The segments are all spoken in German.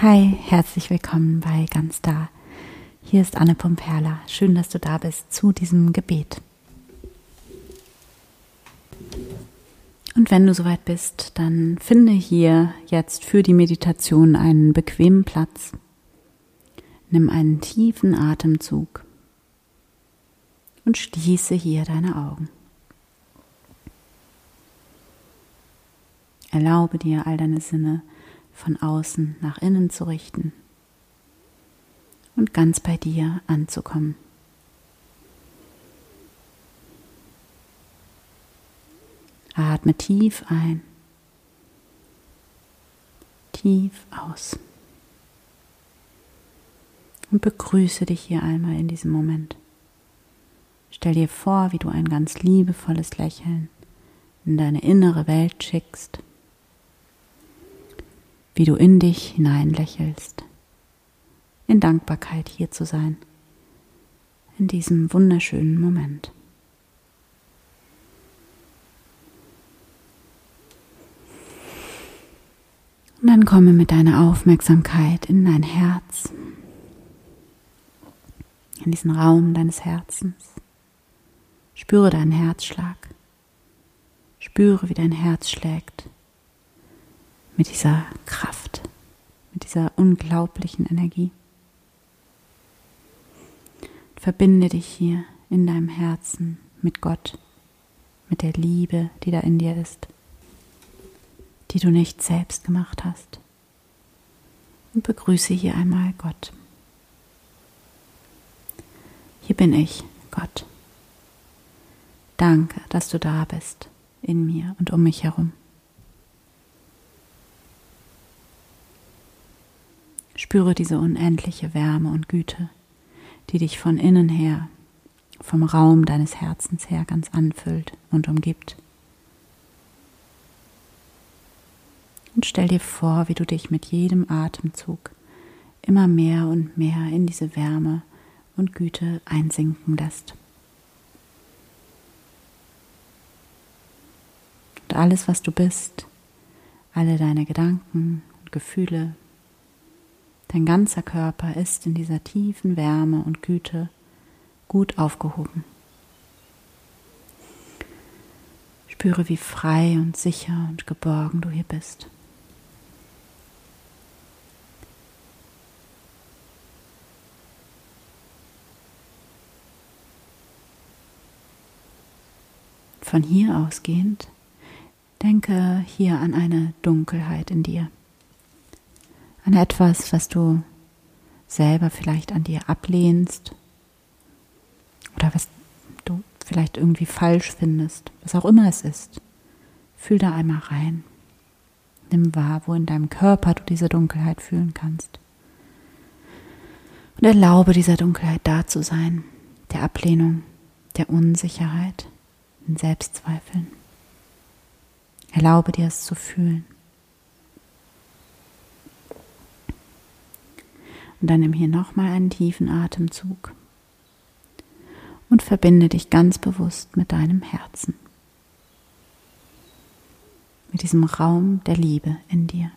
Hi, herzlich willkommen bei Ganz Da. Hier ist Anne Pomperla. Schön, dass du da bist zu diesem Gebet. Und wenn du soweit bist, dann finde hier jetzt für die Meditation einen bequemen Platz. Nimm einen tiefen Atemzug und schließe hier deine Augen. Erlaube dir, all deine Sinne von außen nach innen zu richten und ganz bei dir anzukommen. Atme tief ein, tief aus und begrüße dich hier einmal in diesem Moment. Stell dir vor, wie du ein ganz liebevolles Lächeln in deine innere Welt schickst wie du in dich hinein lächelst, in Dankbarkeit hier zu sein, in diesem wunderschönen Moment. Und dann komme mit deiner Aufmerksamkeit in dein Herz, in diesen Raum deines Herzens. Spüre deinen Herzschlag. Spüre, wie dein Herz schlägt mit dieser Kraft, mit dieser unglaublichen Energie. Verbinde dich hier in deinem Herzen mit Gott, mit der Liebe, die da in dir ist, die du nicht selbst gemacht hast. Und begrüße hier einmal Gott. Hier bin ich, Gott. Danke, dass du da bist, in mir und um mich herum. Spüre diese unendliche Wärme und Güte, die dich von innen her, vom Raum deines Herzens her ganz anfüllt und umgibt. Und stell dir vor, wie du dich mit jedem Atemzug immer mehr und mehr in diese Wärme und Güte einsinken lässt. Und alles, was du bist, alle deine Gedanken und Gefühle, Dein ganzer Körper ist in dieser tiefen Wärme und Güte gut aufgehoben. Spüre, wie frei und sicher und geborgen du hier bist. Von hier ausgehend denke hier an eine Dunkelheit in dir an etwas, was du selber vielleicht an dir ablehnst oder was du vielleicht irgendwie falsch findest, was auch immer es ist. Fühl da einmal rein. Nimm wahr, wo in deinem Körper du diese Dunkelheit fühlen kannst. Und erlaube dieser Dunkelheit da zu sein, der Ablehnung, der Unsicherheit, den Selbstzweifeln. Erlaube dir es zu fühlen. Und dann nimm hier nochmal einen tiefen Atemzug und verbinde dich ganz bewusst mit deinem Herzen, mit diesem Raum der Liebe in dir.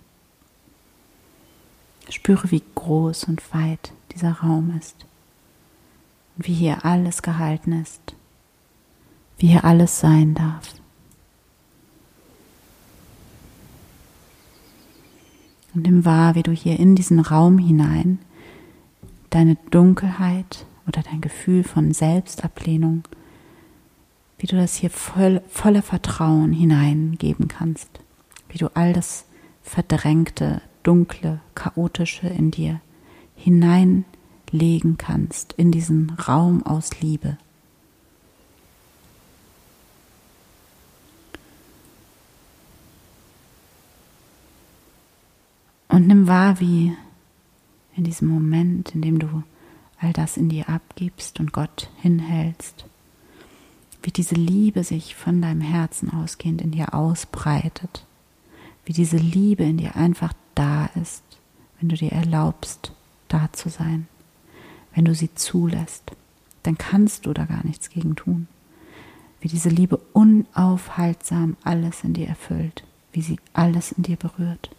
Spüre, wie groß und weit dieser Raum ist und wie hier alles gehalten ist, wie hier alles sein darf. Und nimm wahr, wie du hier in diesen Raum hinein deine Dunkelheit oder dein Gefühl von Selbstablehnung, wie du das hier voll, voller Vertrauen hineingeben kannst, wie du all das verdrängte, dunkle, chaotische in dir hineinlegen kannst in diesen Raum aus Liebe. Und nimm wahr, wie in diesem Moment, in dem du all das in dir abgibst und Gott hinhältst, wie diese Liebe sich von deinem Herzen ausgehend in dir ausbreitet, wie diese Liebe in dir einfach da ist, wenn du dir erlaubst, da zu sein, wenn du sie zulässt, dann kannst du da gar nichts gegen tun, wie diese Liebe unaufhaltsam alles in dir erfüllt, wie sie alles in dir berührt.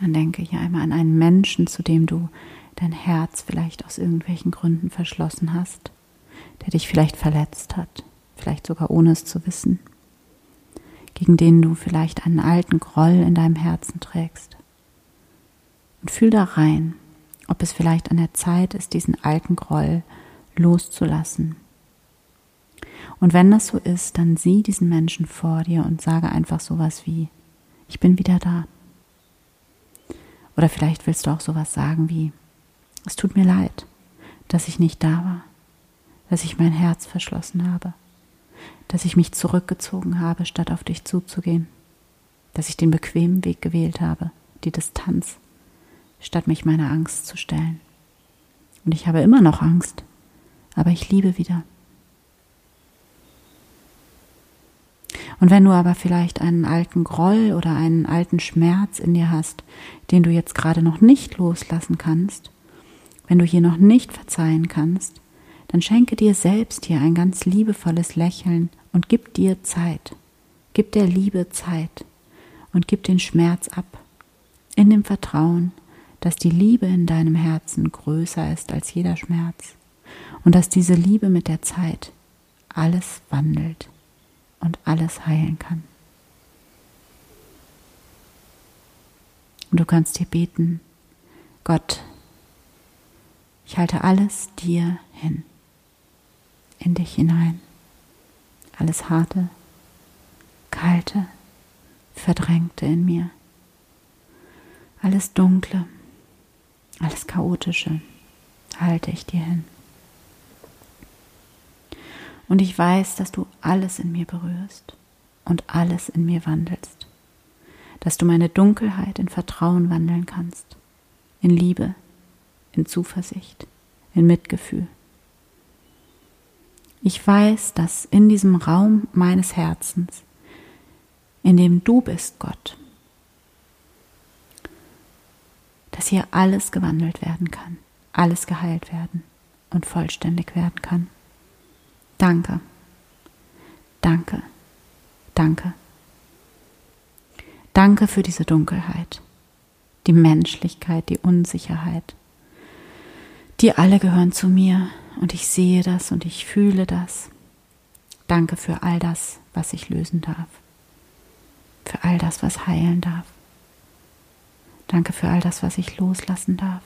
Dann denke hier einmal an einen Menschen, zu dem du dein Herz vielleicht aus irgendwelchen Gründen verschlossen hast, der dich vielleicht verletzt hat, vielleicht sogar ohne es zu wissen, gegen den du vielleicht einen alten Groll in deinem Herzen trägst. Und fühl da rein, ob es vielleicht an der Zeit ist, diesen alten Groll loszulassen. Und wenn das so ist, dann sieh diesen Menschen vor dir und sage einfach sowas wie, ich bin wieder da. Oder vielleicht willst du auch sowas sagen wie, es tut mir leid, dass ich nicht da war, dass ich mein Herz verschlossen habe, dass ich mich zurückgezogen habe, statt auf dich zuzugehen, dass ich den bequemen Weg gewählt habe, die Distanz, statt mich meiner Angst zu stellen. Und ich habe immer noch Angst, aber ich liebe wieder. Und wenn du aber vielleicht einen alten Groll oder einen alten Schmerz in dir hast, den du jetzt gerade noch nicht loslassen kannst, wenn du hier noch nicht verzeihen kannst, dann schenke dir selbst hier ein ganz liebevolles Lächeln und gib dir Zeit. Gib der Liebe Zeit und gib den Schmerz ab, in dem Vertrauen, dass die Liebe in deinem Herzen größer ist als jeder Schmerz und dass diese Liebe mit der Zeit alles wandelt und alles heilen kann. Und du kannst hier beten, Gott, ich halte alles dir hin, in dich hinein. Alles Harte, Kalte, Verdrängte in mir. Alles Dunkle, alles Chaotische halte ich dir hin. Und ich weiß, dass du alles in mir berührst und alles in mir wandelst. Dass du meine Dunkelheit in Vertrauen wandeln kannst, in Liebe, in Zuversicht, in Mitgefühl. Ich weiß, dass in diesem Raum meines Herzens, in dem du bist, Gott, dass hier alles gewandelt werden kann, alles geheilt werden und vollständig werden kann. Danke, danke, danke. Danke für diese Dunkelheit, die Menschlichkeit, die Unsicherheit, die alle gehören zu mir und ich sehe das und ich fühle das. Danke für all das, was ich lösen darf. Für all das, was heilen darf. Danke für all das, was ich loslassen darf.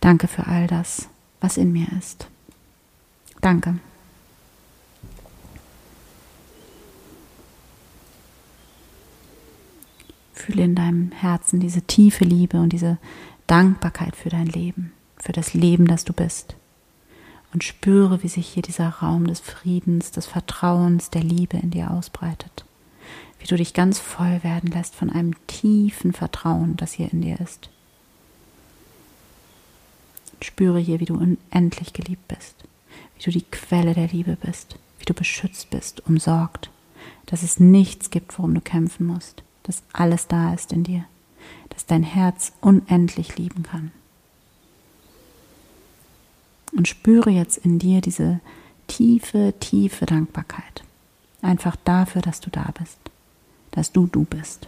Danke für all das, was in mir ist. Danke. Fühle in deinem Herzen diese tiefe Liebe und diese Dankbarkeit für dein Leben für das Leben, das du bist. Und spüre, wie sich hier dieser Raum des Friedens, des Vertrauens, der Liebe in dir ausbreitet. Wie du dich ganz voll werden lässt von einem tiefen Vertrauen, das hier in dir ist. Spüre hier, wie du unendlich geliebt bist, wie du die Quelle der Liebe bist, wie du beschützt bist, umsorgt, dass es nichts gibt, worum du kämpfen musst, dass alles da ist in dir, dass dein Herz unendlich lieben kann und spüre jetzt in dir diese tiefe, tiefe Dankbarkeit. Einfach dafür, dass du da bist, dass du du bist.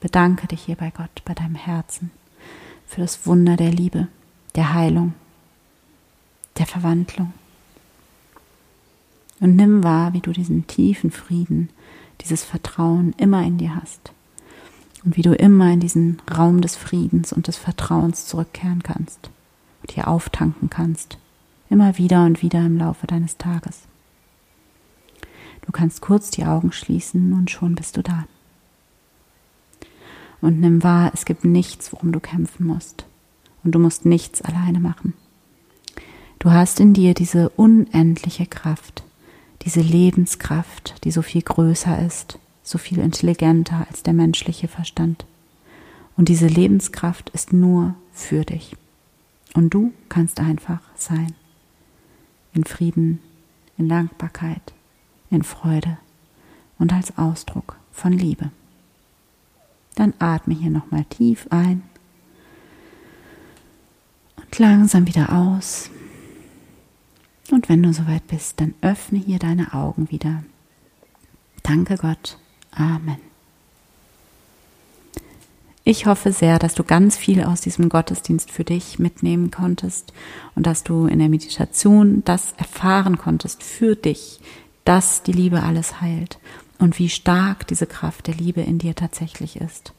Bedanke dich hier bei Gott, bei deinem Herzen, für das Wunder der Liebe, der Heilung, der Verwandlung. Und nimm wahr, wie du diesen tiefen Frieden, dieses Vertrauen immer in dir hast und wie du immer in diesen Raum des Friedens und des Vertrauens zurückkehren kannst und hier auftanken kannst, immer wieder und wieder im Laufe deines Tages. Du kannst kurz die Augen schließen und schon bist du da. Und nimm wahr, es gibt nichts, worum du kämpfen musst. Und du musst nichts alleine machen. Du hast in dir diese unendliche Kraft, diese Lebenskraft, die so viel größer ist so viel intelligenter als der menschliche Verstand. Und diese Lebenskraft ist nur für dich. Und du kannst einfach sein. In Frieden, in Dankbarkeit, in Freude und als Ausdruck von Liebe. Dann atme hier nochmal tief ein und langsam wieder aus. Und wenn du soweit bist, dann öffne hier deine Augen wieder. Danke Gott Amen. Ich hoffe sehr, dass du ganz viel aus diesem Gottesdienst für dich mitnehmen konntest und dass du in der Meditation das erfahren konntest für dich, dass die Liebe alles heilt und wie stark diese Kraft der Liebe in dir tatsächlich ist.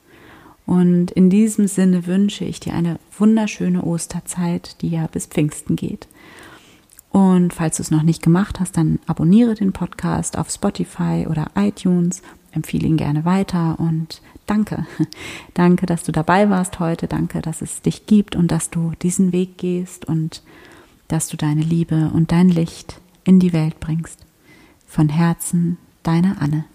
Und in diesem Sinne wünsche ich dir eine wunderschöne Osterzeit, die ja bis Pfingsten geht. Und falls du es noch nicht gemacht hast, dann abonniere den Podcast auf Spotify oder iTunes, empfehle ihn gerne weiter und danke. Danke, dass du dabei warst heute. Danke, dass es dich gibt und dass du diesen Weg gehst und dass du deine Liebe und dein Licht in die Welt bringst. Von Herzen, deine Anne.